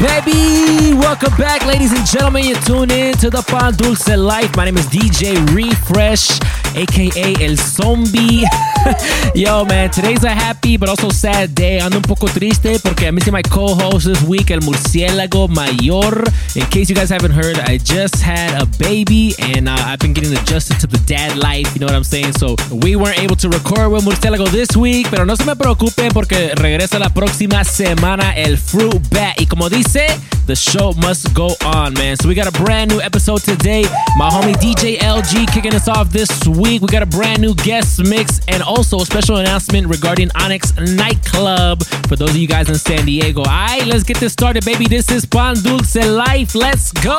Baby! Welcome back, ladies and gentlemen. You tune in to the Pan Dulce Life. My name is DJ Refresh, aka El Zombie. Yo, man, today's a happy but also sad day. Ando un poco triste porque I'm missing my co host this week, El Murciélago Mayor. In case you guys haven't heard, I just had a baby and uh, I've been getting adjusted to the dad life, you know what I'm saying? So we weren't able to record with Murciélago this week, pero no se me preocupen porque regresa la próxima semana el Fruit Bat. Y como dice, the show must go on, man. So we got a brand new episode today. My homie DJ LG kicking us off this week. We got a brand new guest mix and also a special announcement regarding Onyx Nightclub for those of you guys in San Diego. All right, let's get this started, baby. This is Pan Dulce Life. Let's go.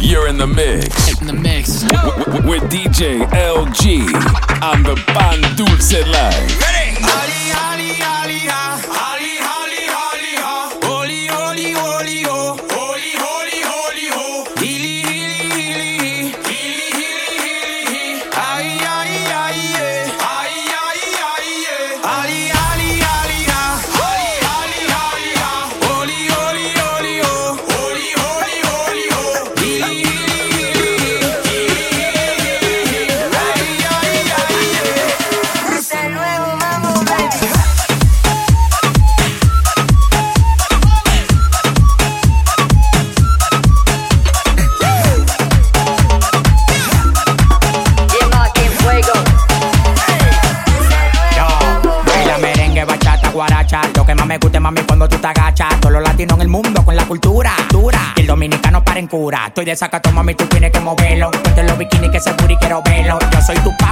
You're in the mix In the mix. w- w- with DJ LG on the Pan Dulce Life. Ali, ali, ali, Estoy de sacato, mami, tú tienes que moverlo. Ponte los bikinis que ese booty quiero verlo. Yo soy tu papi,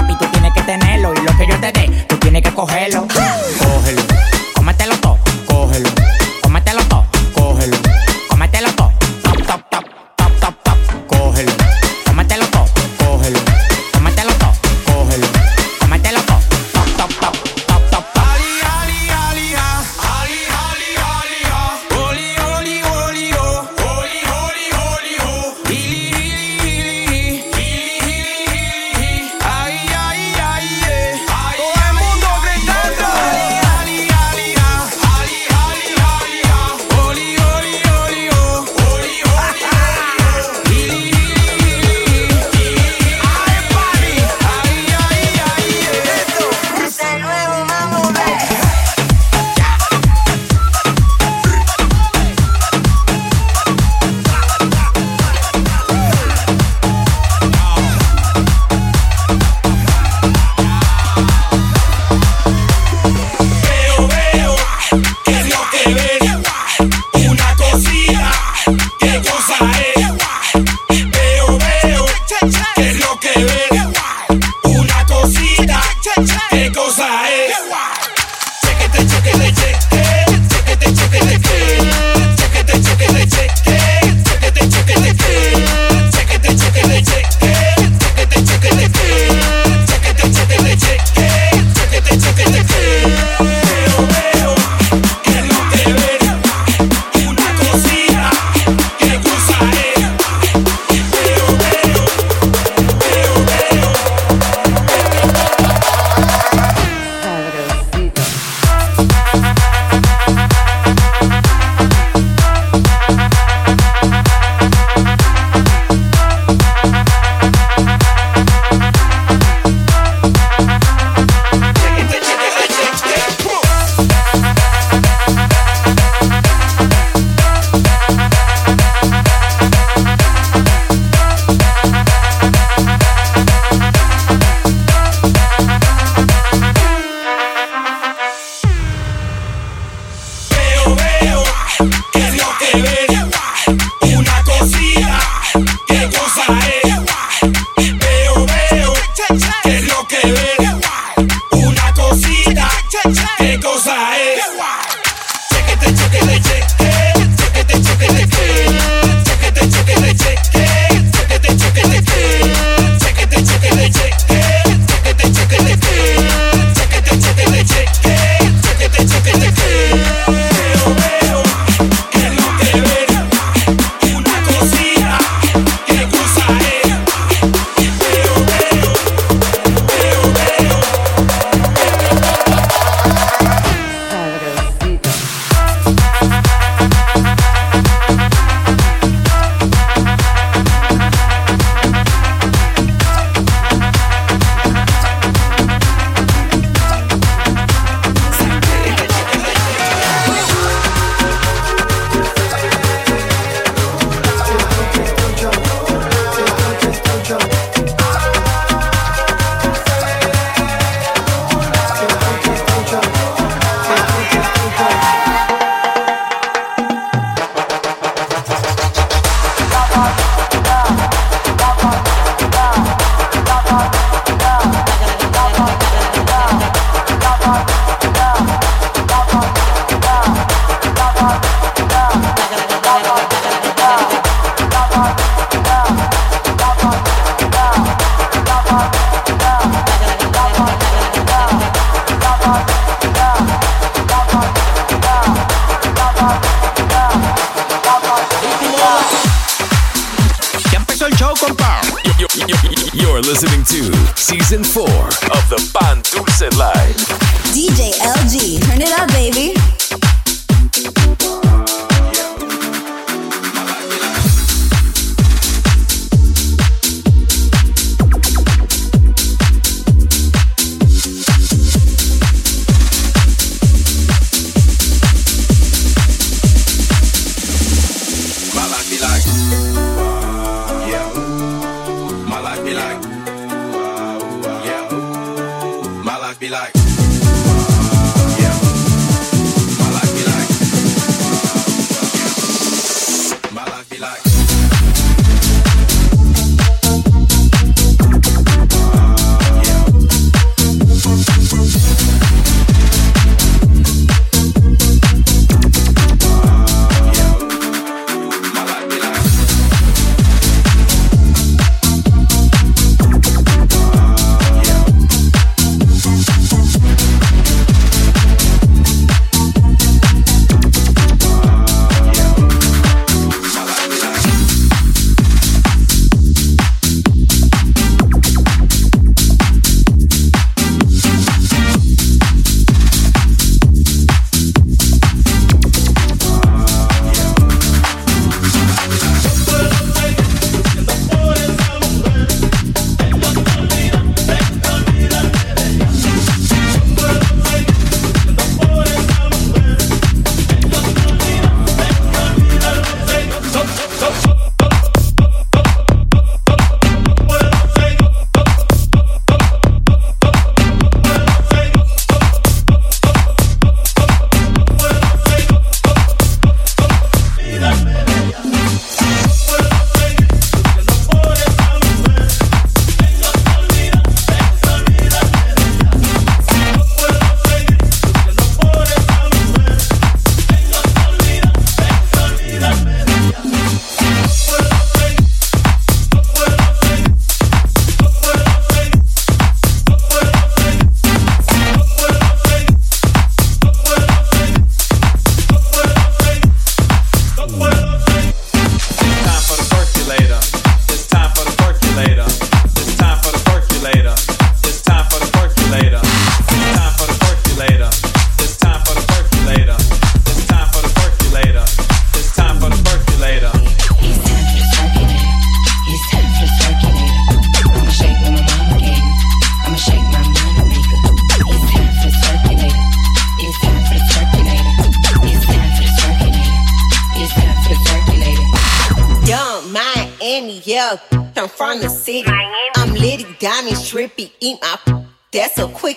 That's a quick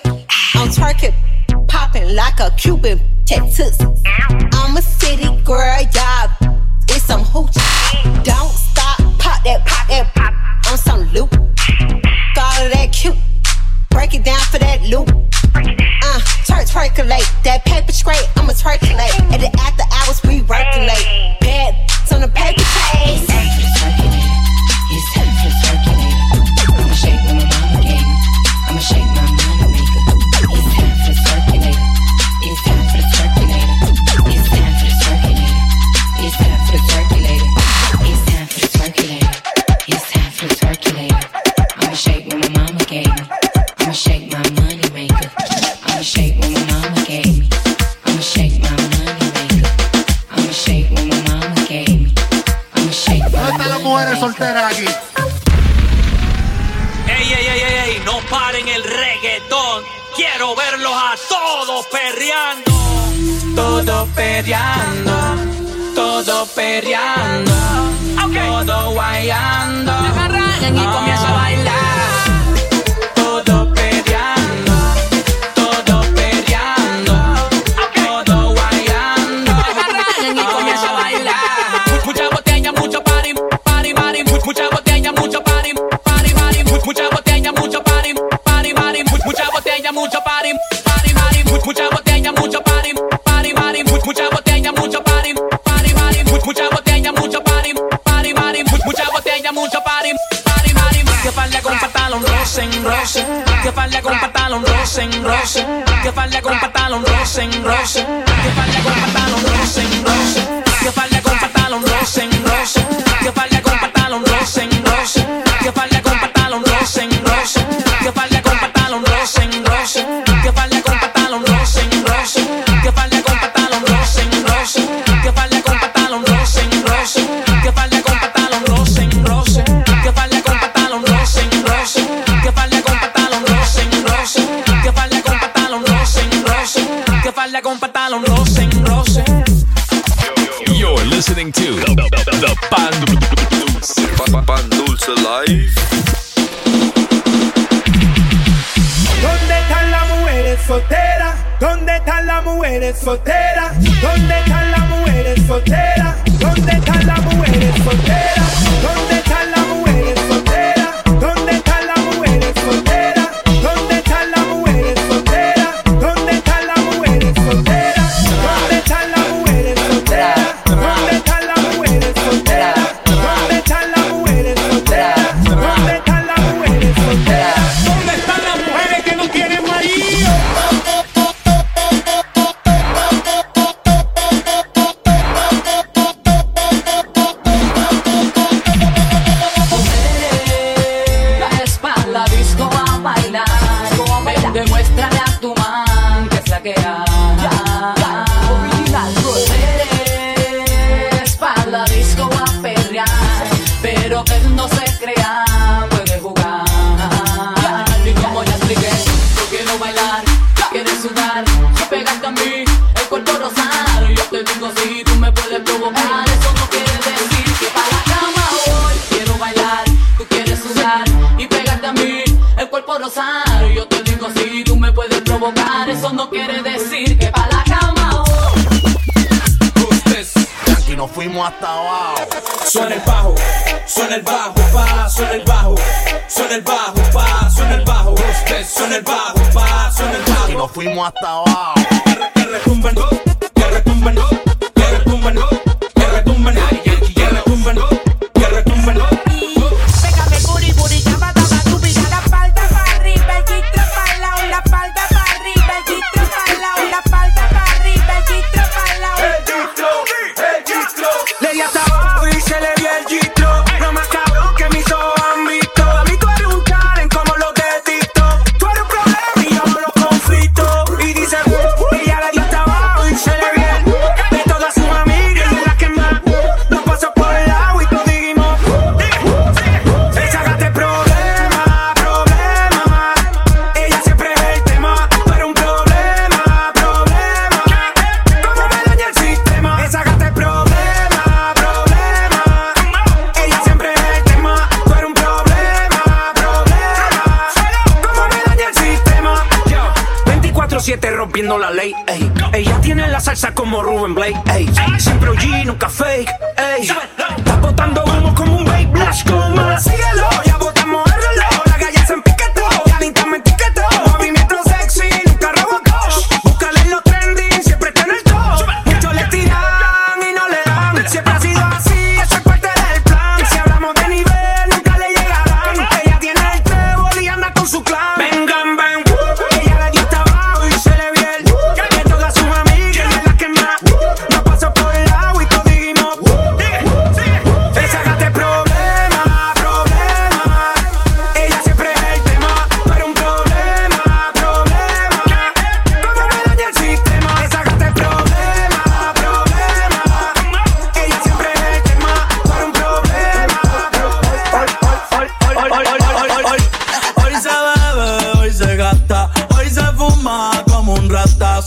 on target, popping like a Cuban tattoos. ¿Dónde están las mujeres solteras aquí? ¡Ey, ey, ey, ey! ¡No paren el reggaetón. ¡Quiero verlos a todos perriando! todos perriando! todos perriando! ¡Todo guayando! engrosen, solteras? ¿Dónde están las mujeres solteras? ¿Dónde están las mujeres solteras? ¿Dónde están las mujeres solteras? ¿Dónde hasta abajo. Que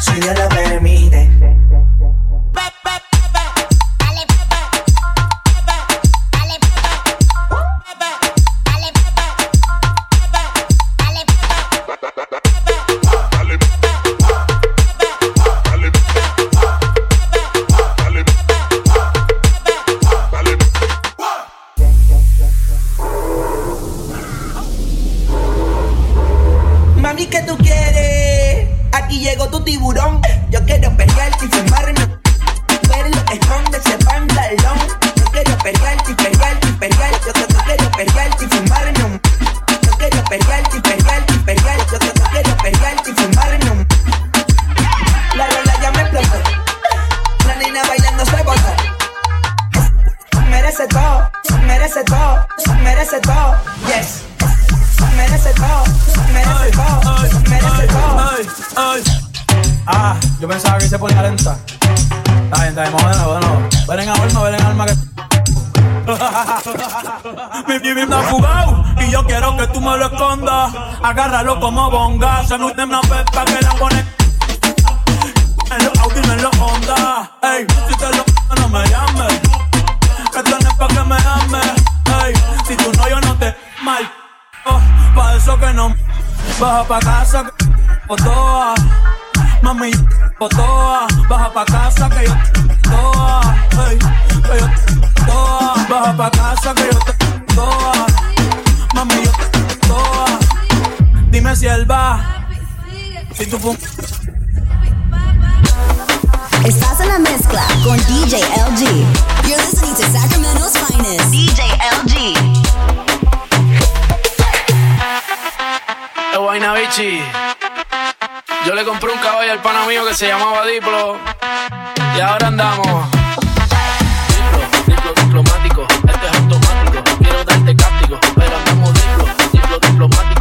si Dios lo permite. Se me una pepa que la pone en los Audi, en los Honda. Ey, si te lo no me llames. Que tienes pa' que me ames. Ey, si tú no, yo no te mal. Oh, pa' eso que no baja pa' casa que toa. Mami, toa. Baja pa' casa que yo toa. Ey, que yo toa. Baja pa' casa que yo toa. Mami, yo toa. Dime si él va. Estás en la mezcla con DJ LG. You're listening to Sacramento's finest. DJ LG. Guayna Bichi. Yo le compré un caballo al pana mío que se llamaba Diplo. Y ahora andamos. Diplo, diplo diplomático. Este es automático. Quiero darte cáptico. Pero andamos diplo, diplo diplomático.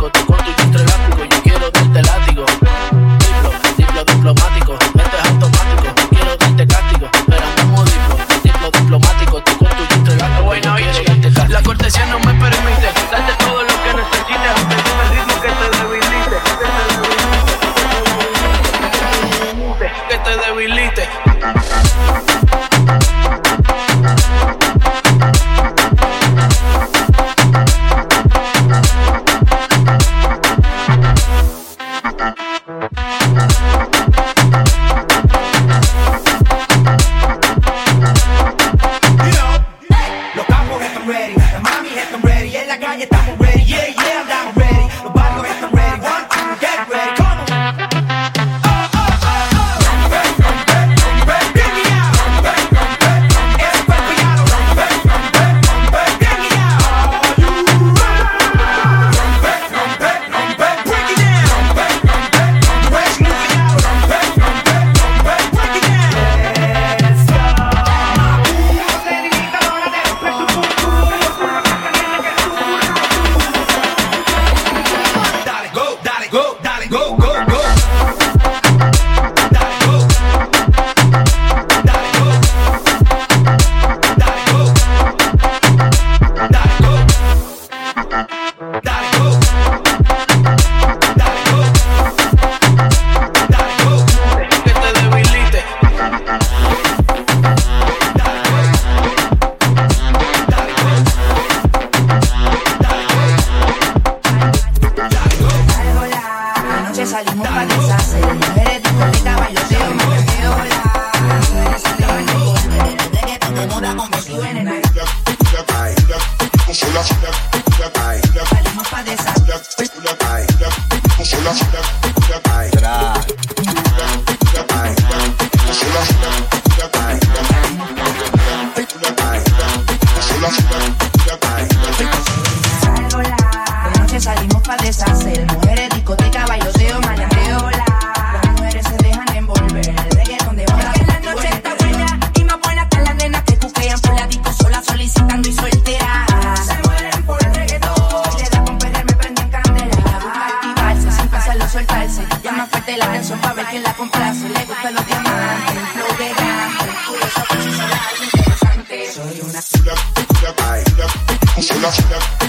Diplomático. Soy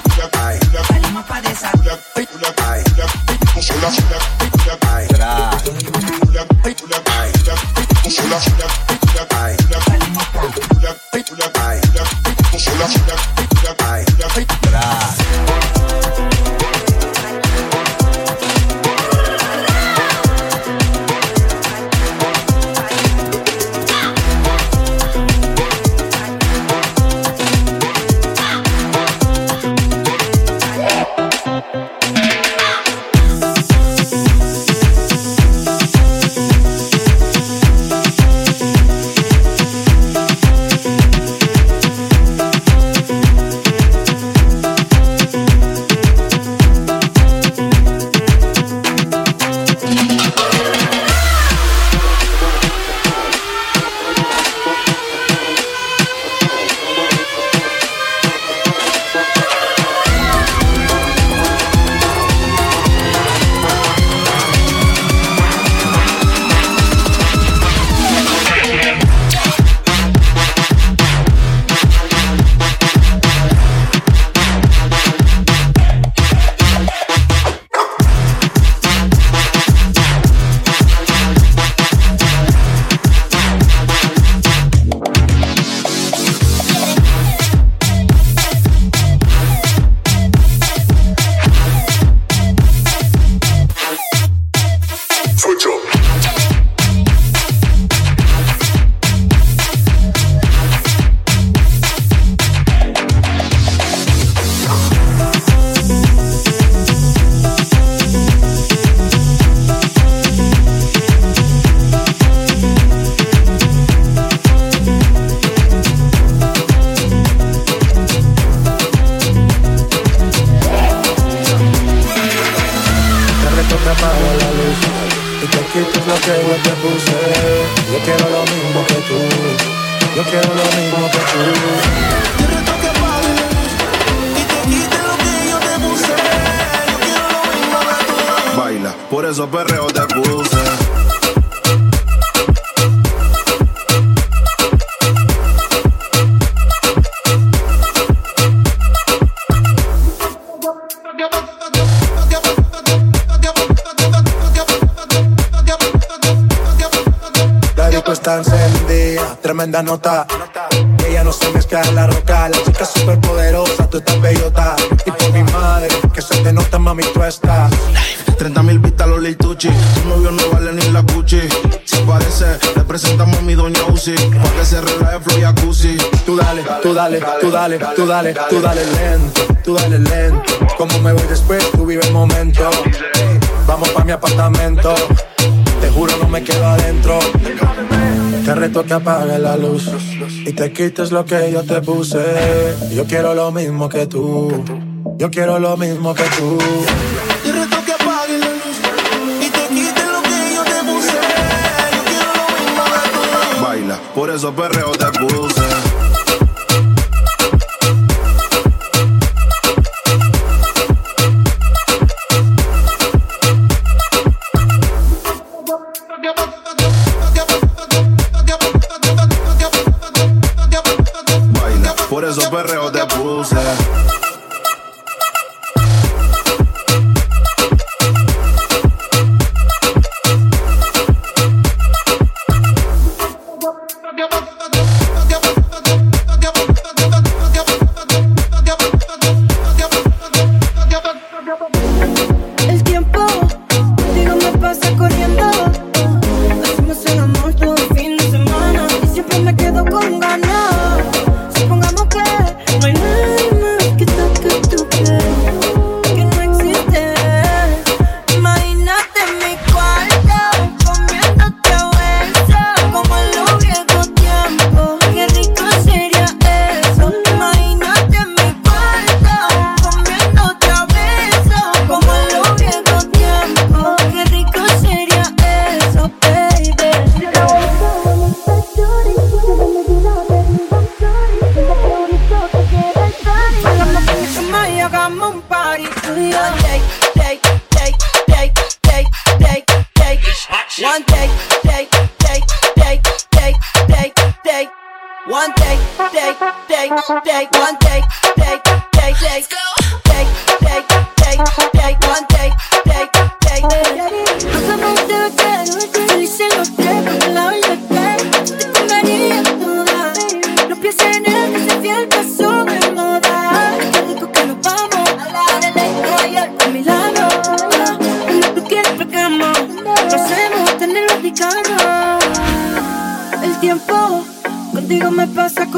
tú dale, tú dale, tú dale lento, tú dale lento. Como me voy después, tú vive el momento. Vamos pa' mi apartamento, te juro no me quedo adentro. Te reto que apagues la luz y te quites lo que yo te puse. Yo quiero lo mismo que tú, yo quiero lo mismo que tú. Yo reto que apague la luz. Y te quites lo que yo te puse. Yo quiero lo mismo. Baila, Por eso perreo te puse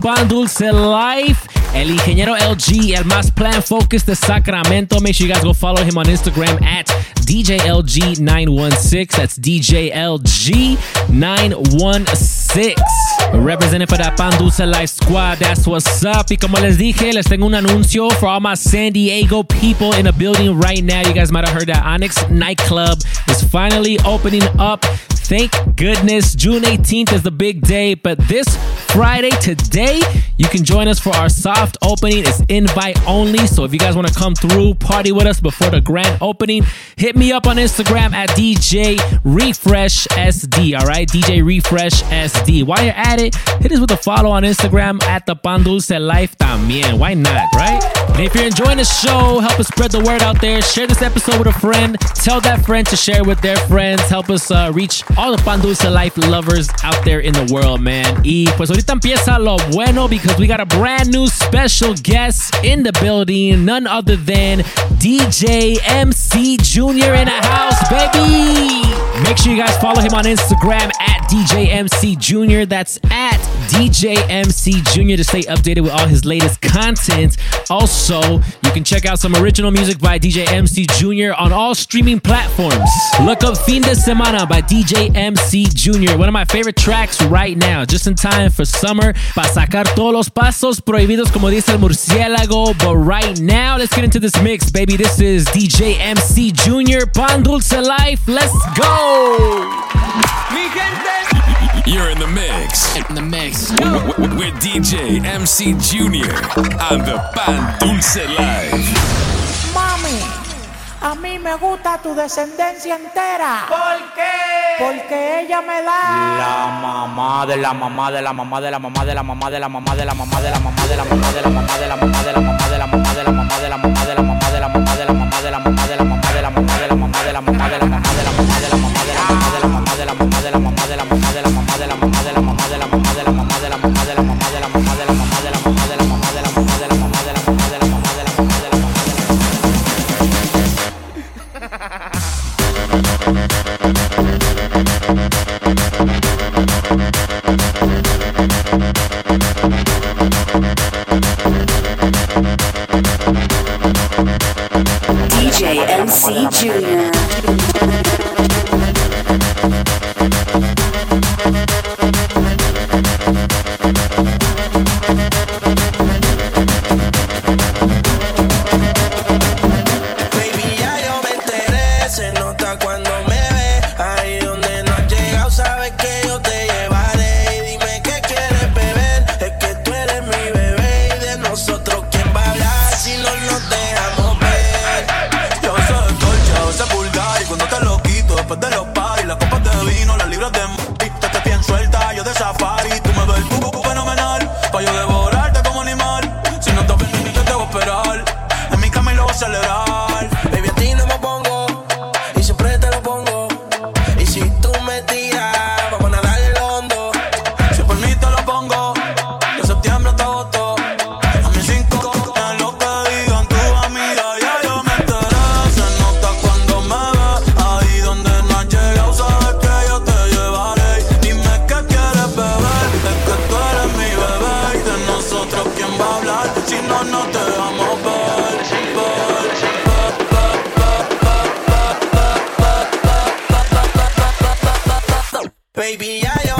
Pan Dulce Life, el ingeniero LG, el más plan focus de Sacramento. Make sure you guys go follow him on Instagram at DJLG916. That's DJLG916. Representing for that Pandusa Life Squad, that's what's up. Y como les dije, les tengo un anuncio for all my San Diego people in the building right now. You guys might have heard that Onyx Nightclub is finally opening up. Thank goodness. June 18th is the big day, but this Friday, today, you can join us for our soft opening. It's invite only. So if you guys want to come through, party with us before the grand opening, hit me up on Instagram at DJ Refresh SD. All right, DJ Refresh SD. While you're at it, hit us with a follow on Instagram at the Pan Dulce Life también. Why not, right? And if you're enjoying the show, help us spread the word out there. Share this episode with a friend. Tell that friend to share with their friends. Help us uh, reach all the Pan Dulce Life lovers out there in the world, man. Y pues ahorita empieza lo bueno because we got a brand new special guest in the building, none other than DJ MC Jr. in the house, baby. Make sure you guys follow him on Instagram at DJ MC Jr. That's at DJ MC Jr. to stay updated with all his latest content. Also, you can check out some original music by DJ MC Jr. on all streaming platforms. Look up Fin de Semana by DJ MC Jr., one of my favorite tracks right now, just in time for summer. Para sacar todos los pasos prohibidos, como dice el murciélago. But right now, let's get into this mix, baby. This is DJ MC Jr. Pan Dulce Life. Let's go! You're in the mix. In the mix. Mix with DJ MC Junior and the Pan Dulce Live. Mami, a mí me gusta tu descendencia entera. ¿Por qué? Porque ella me da la mamá de la mamá de la mamá de la mamá de la mamá de la mamá de la mamá de la mamá de la mamá de la mamá de la mamá de la mamá de la mamá de la mamá de la mamá de la mamá de la mamá de la mamá de la mamá de la mamá Baby, I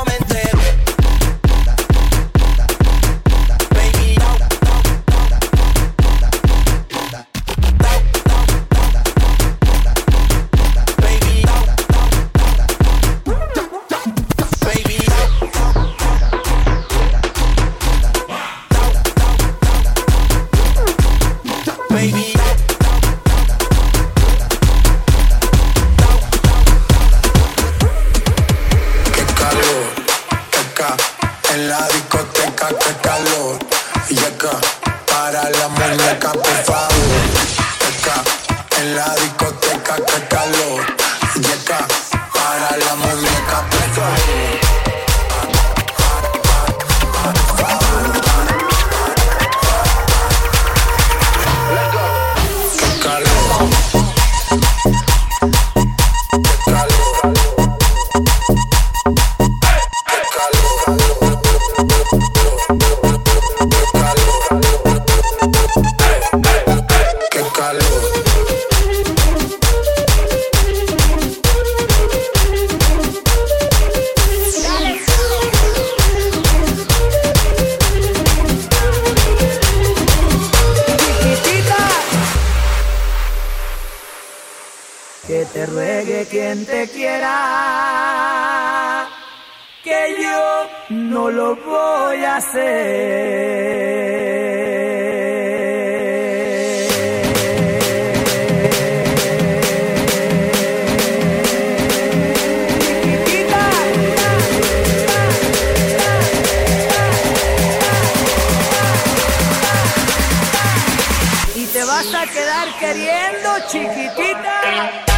queriendo, chiquitita.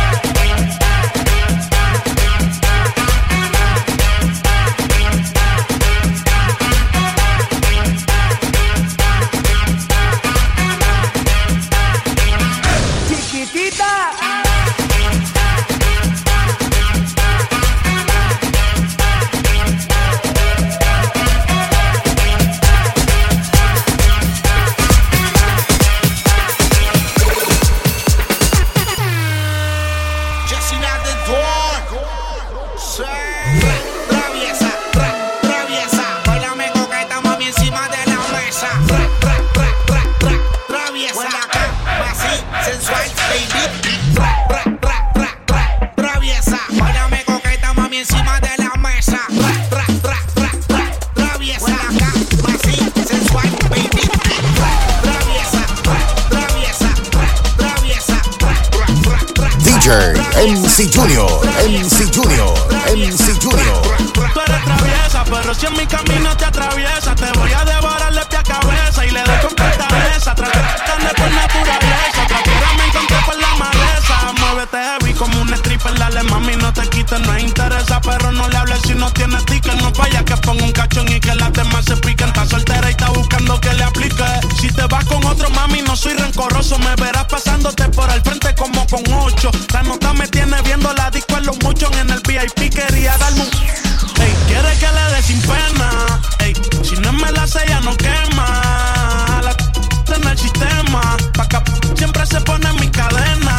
sin pena. Ey, si no me la hace, ya no quema. La en el sistema, pa' acá siempre se pone en mi cadena.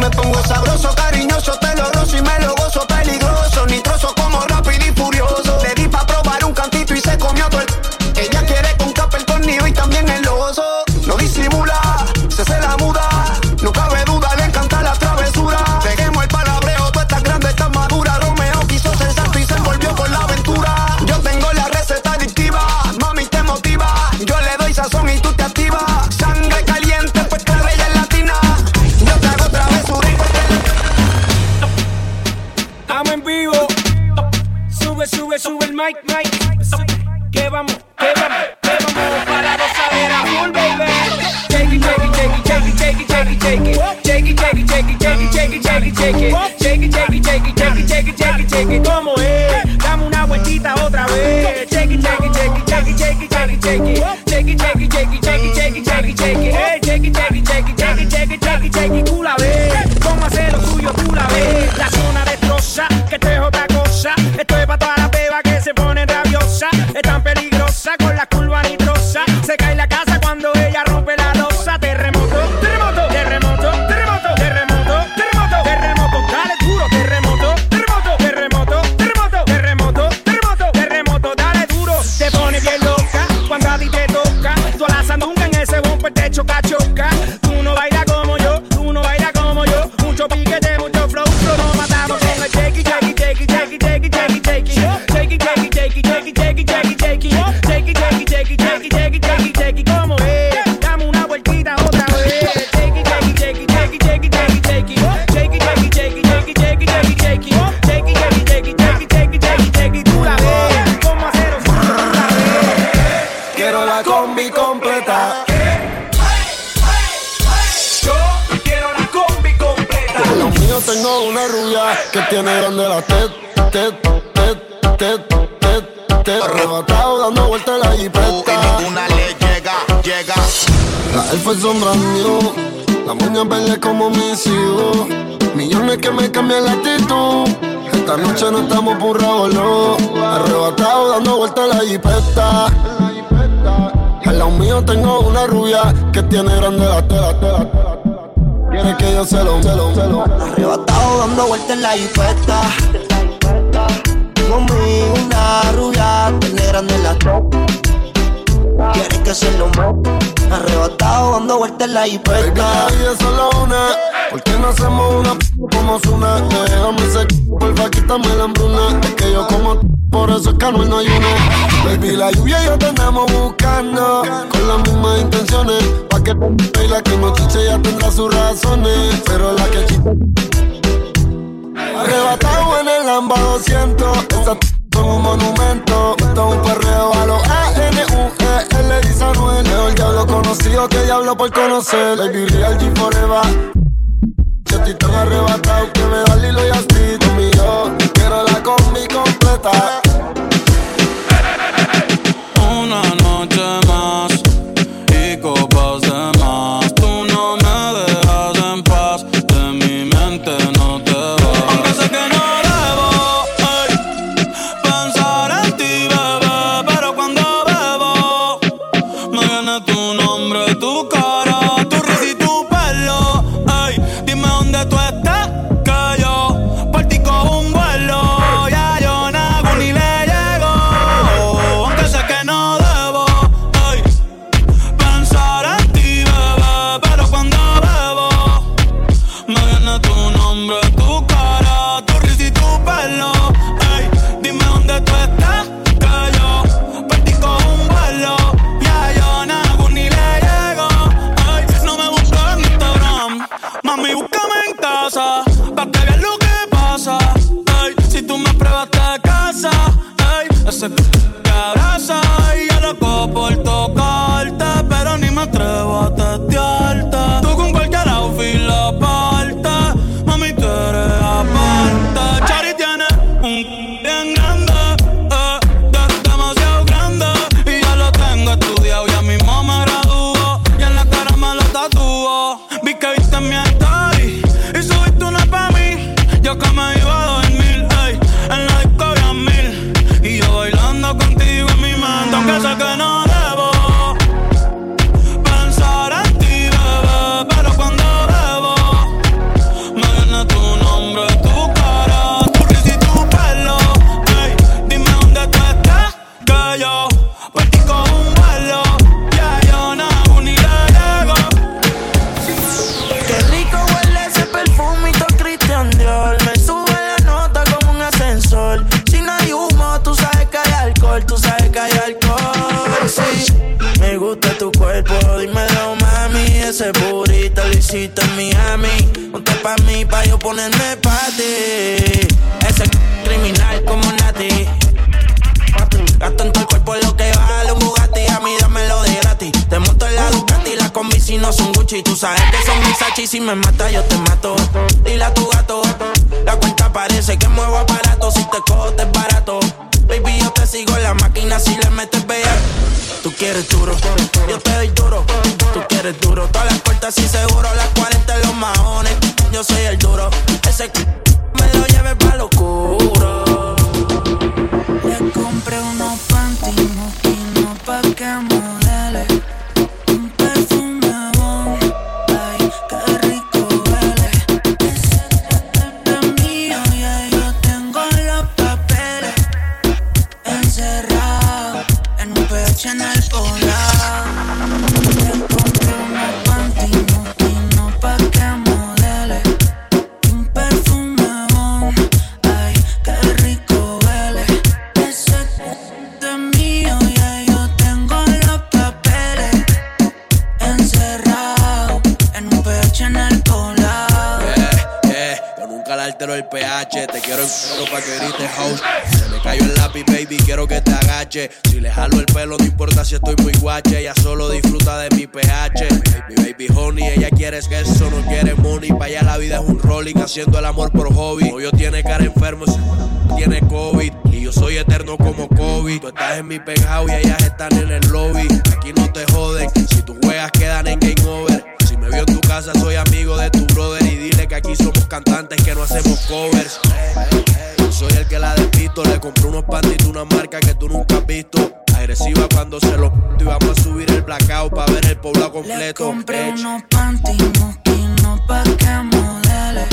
Me pongo sabroso, cariñoso, te lo rozo y me lo tet, tet, tet, tet. Arrebatado dando vueltas la jipeta. Y ninguna le llega, llega. La elfa es sombra mío. La moña verde como mis hijos. Millones que me cambian la actitud. Esta noche no estamos burrados, no. Arrebatado dando vueltas la jipeta. Al lado mío tengo una rubia que tiene grande la tela, tela, tela. Quiere que yo se lo, se lo, se lo. Arrebatado dando vueltas en la jipeta conmigo una rubia grande la top. Quieres que se lo mate, arrebatado dando vueltas en la hiperca. Baby, la solo una, ¿por qué no hacemos una p como Zuna? Déjame ese c porfa, quítame la hambruna. Es que yo como por eso es que no hay una. Baby, la lluvia y yo tenemos buscando, con las mismas intenciones. Pa' que te y la que no chiche ya tendrá sus razones, pero la que chiche Arrebatado en el Lamba 200. Estas p- son un monumento. Esto es un perreo a los A-N-U-E-L. Dice Anuel. Mejor diablo conocido que diablo por conocer. Baby, real G forever. Yo estoy tan arrebatado que me da Lilo y así conmigo. Quiero la combi completa. Ese burrito lo hiciste en Miami. Ponte pa' mí, pa' yo ponerme pa' ti. Ese criminal como Nati. Gasto en todo el cuerpo lo que vale un Bugatti A mí dámelo de gratis Te monto en la Ducati La combi si no son Gucci Tú sabes que son Versace y Si me mata yo te mato Dile a tu gato La cuenta parece que muevo aparato Si te cojo te es barato. Baby yo te sigo en la máquina Si le metes bella Tú quieres duro Yo te doy duro. Tú quieres duro Todas las cortas y seguro Las 40 en los maones Yo soy el duro Ese c- me lo lleve pa' lo oscuro. Le compré unos panty moquinos pa' que el pH. Te quiero en cuero pa' que grites house. Se me cayó el lápiz, baby, quiero que te agache. Si le jalo el pelo, no importa si estoy muy guache. Ella solo disfruta de mi pH. Mi baby honey, ella quiere eso, no quiere money. Pa' allá la vida es un rolling, haciendo el amor por hobby. Novio tiene cara enfermo, tiene COVID. Y yo soy eterno como COVID. Tú estás en mi penthouse y ellas están en el lobby. Aquí no te joden, si tú juegas quedan en game over. Si me vio en tu casa, soy amigo de tu dile que aquí somos cantantes que no hacemos covers. Soy el que la despisto. Le compré unos de una marca que tú nunca has visto. Agresiva cuando se lo y vamos a subir el blackout para ver el poblado Le completo. compré Ech. unos panty moquinos pa' que modele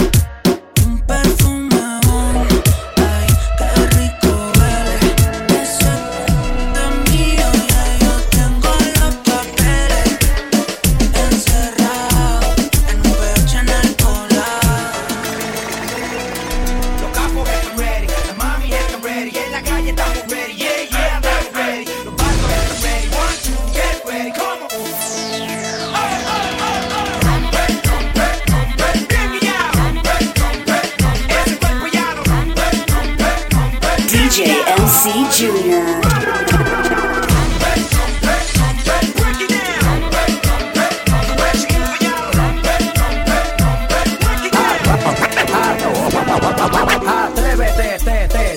Jr.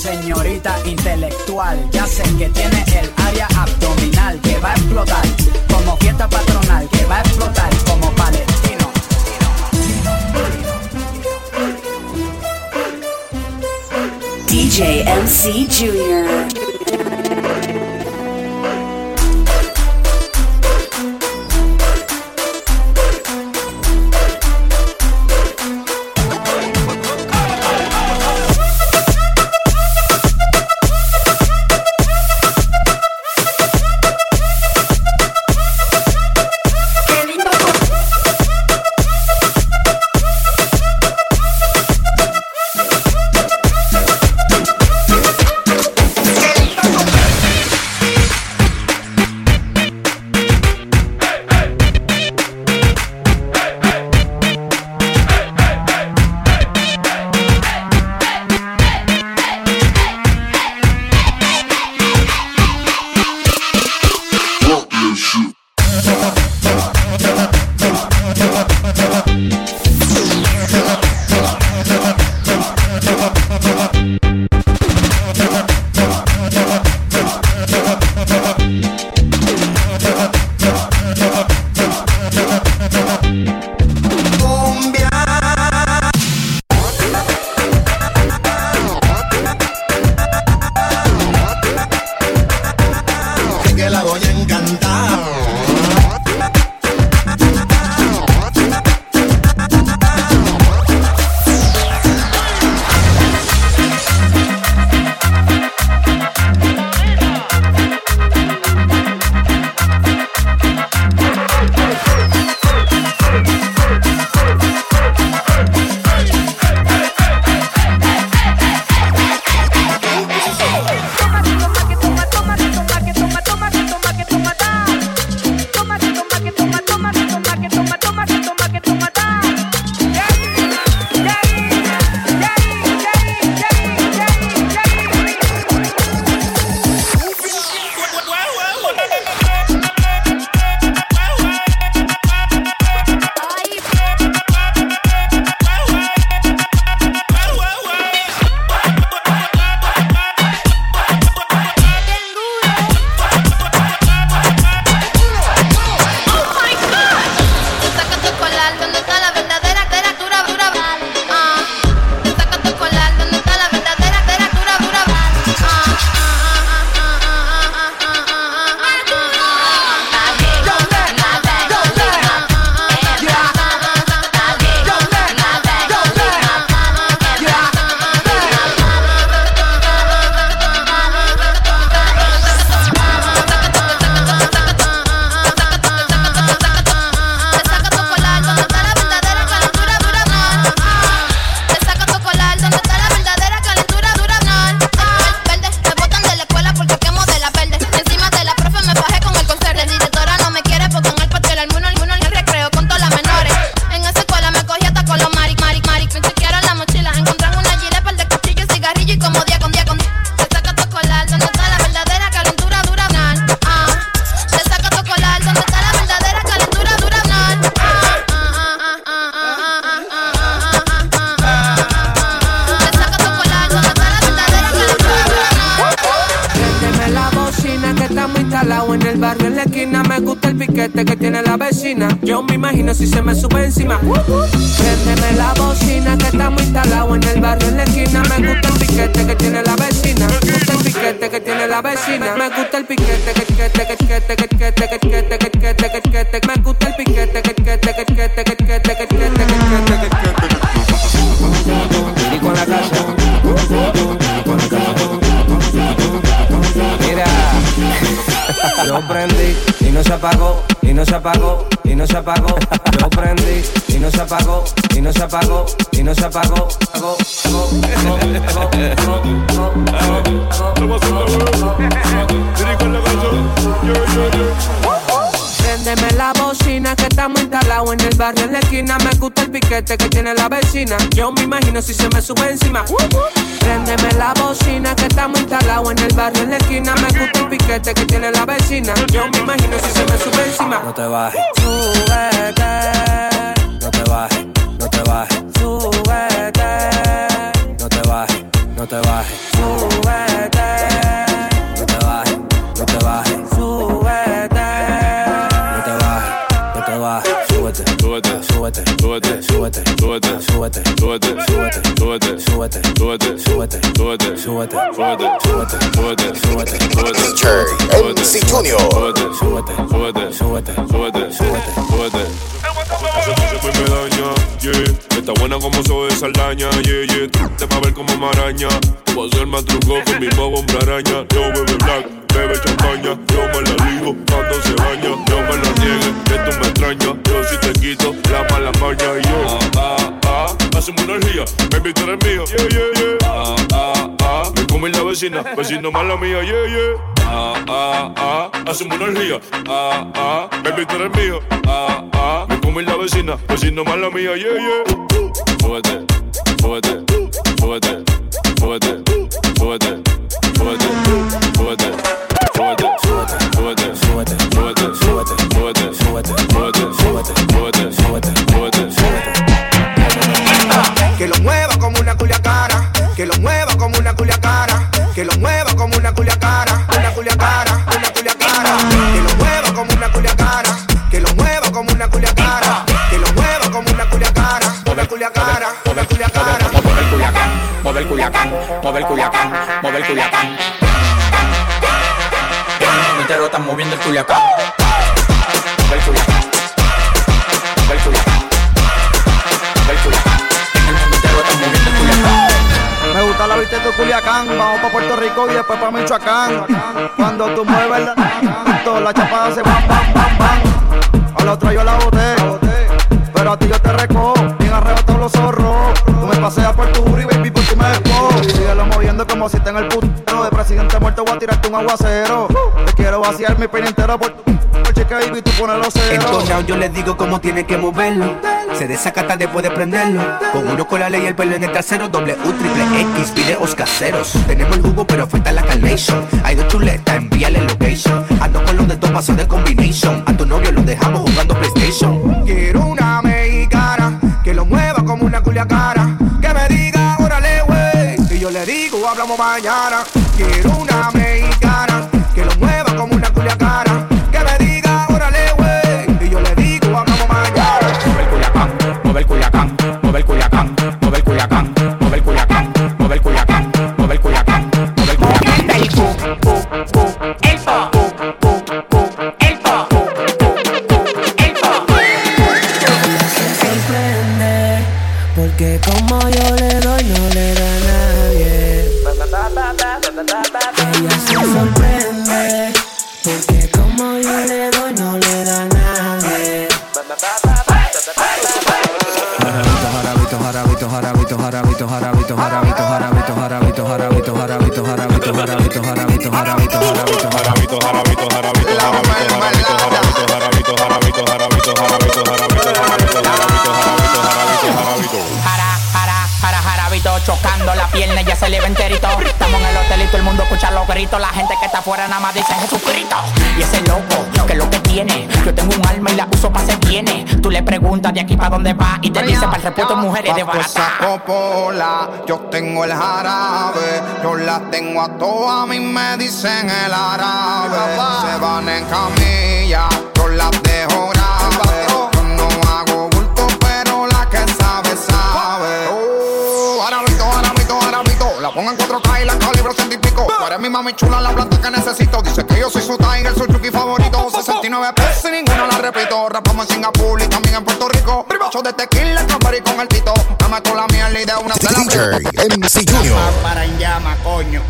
señorita intelectual. Ya sé que tiene el área abdominal que va a explotar. Como fiesta patronal que va a explotar como palestino. DJ MC Jr. voy a encantar. Que tiene la vecina. Yo me imagino si se me sube encima. Préndeme la bocina que estamos instalados en el barrio en la esquina. Me gusta el piquete que tiene la vecina. Yo me imagino si se me sube encima. No te bajes, Súbete, súbete, súbete, súbete, súbete, súbete, súbete, súbete, DJ MC Junior. súbete, súbete, súbete, súbete, súbete, súbete, súbete. Esa cosa me daña, yeah. Está buena como soy de saldaña, yeah, yeah. Te va a ver como maraña. Te voy a hacer más truco con mi bobo araña. Yo bebe black, bebe champaña. Yo me la ligo cuando se baña. Yo me la niegue, que tú me extrañas. Yo si te quito la mala maña. Y yo, ah, ah, ah. Hacemos una orgía, baby, tú eres mío. Yeah, yeah, yeah. Ah, ah, ah. Me come la vecina, vecino mala mía, yeah, yeah. Ah, ah, ah. Hacemos una orgía. Ah, ah. Baby, tú eres mío. Ah, ah. Me come la vecina, vecino mala mía, yeah, yeah. Súbete, súbete, súbete, súbete, súbete, súbete, súbete, que lo mueva como una culiacara, que lo mueva como una culiacara, una culiacara, una culiacara, que lo mueva como una culiacara, que lo mueva como una culiacara, que lo mueva como una culiacara, una culiacara, una culiacara. Mueve el culiacán, mueve el culiacán, mueve el culiacán, mueve el culiacán. El mundo entero está moviendo el culiacán. De Culiacán, vamos pa' Puerto Rico y después pa' Michoacán. Cuando tú mueves la, toda la chapada se bam, bam, bam, bam. A la otra yo la boté, pero a ti yo te recojo, bien arrebatado los zorros. Tú me paseas por tu y baby, por tu me despojo. Síguelo moviendo como si está en el presidente muerto, voy a tirarte un aguacero. Te quiero vaciar mi peine entero por por tú pones los En ceros. todos lados yo les digo cómo tiene que moverlo. Se desacata después de prenderlo. Con uno con la ley y el pelo en el trasero. W, triple X, videos caseros. Tenemos el jugo, pero falta la carnation. Hay dos chuletas, envíale location. Ando con los de dos pasos de combination. A tu novio lo dejamos jugando PlayStation. Quiero una mexicana que lo mueva como una culiacara, que me diga órale güey, y yo le digo hablamos mañana. Quiero una gritos. La gente que está afuera nada más dice Jesucristo. Y ese loco, que es lo que tiene. Yo tengo un alma y la uso para ser viene. Tú le preguntas de aquí para dónde va y te dice para el repuesto mujeres de barata. Pola, yo tengo el jarabe, yo las tengo a todas, a mí me dicen el árabe. Se van en camilla, yo las dejo grave. Yo no hago bulto, pero la que sabe, sabe. Oh, jarabito, jarabito, la pongo en 4K y la calibro eres mi mami chula, la planta que necesito. Dice que yo soy su tiger, su chuki favorito. 69 pesos y ninguna la repito. Rapamos en Singapur y también en Puerto Rico. Show de tequila, y con el tito. Me meto la miel y de una se la DJ MC Junior. Para en llama, coño.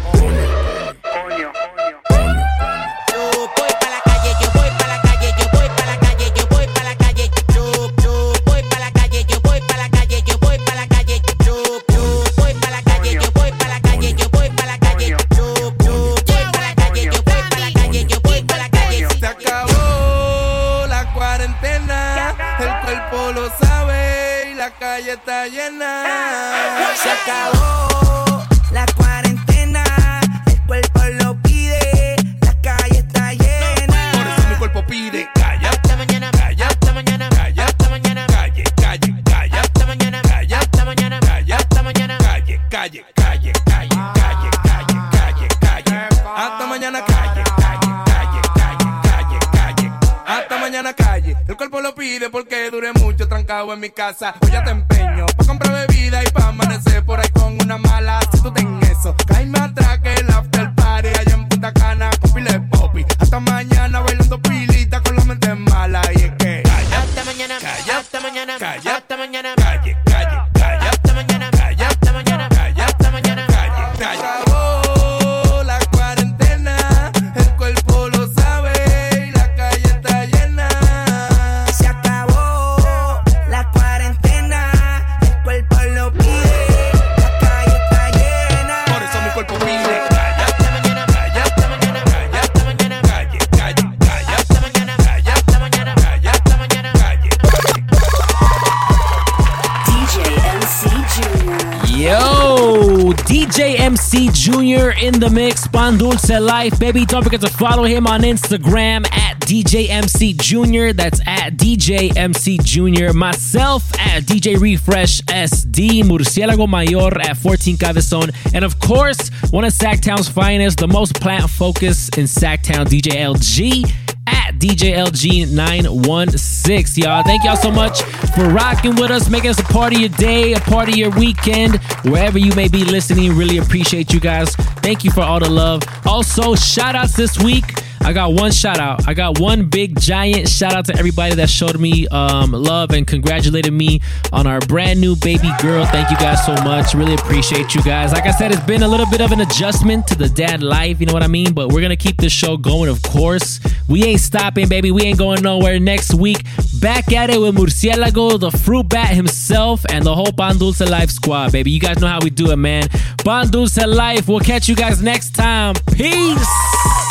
Está llena. Porque dure mucho trancado en mi casa. Hoy ya te empeño pa' comprar bebida y pa' amanecer por ahí con una mala. Si tú ten eso, caíme atrás que el after party allá en Punta Cana con pile popi. Hasta mañana in the mix, Pan Dulce Life, baby. Don't forget to follow him on Instagram at DJ MC Junior. That's at DJ MC Junior. Myself at DJ Refresh SD, Murcielago Mayor at 14 Cabezon. And of course, one of Sacktown's finest, the most plant focused in Sacktown, DJ LG at DJLG916. Y'all, thank y'all so much for rocking with us, making us a part of your day, a part of your weekend, wherever you may be listening. Really appreciate you guys. Thank you for all the love. Also, shout outs this week. I got one shout out. I got one big giant shout out to everybody that showed me um, love and congratulated me on our brand new baby girl. Thank you guys so much. Really appreciate you guys. Like I said, it's been a little bit of an adjustment to the dad life, you know what I mean? But we're gonna keep this show going, of course. We ain't stopping, baby. We ain't going nowhere. Next week, back at it with Murcielago, the fruit bat himself, and the whole Pan Life squad, baby. You guys know how we do it, man. Pan Life. We'll catch you guys next time. Peace.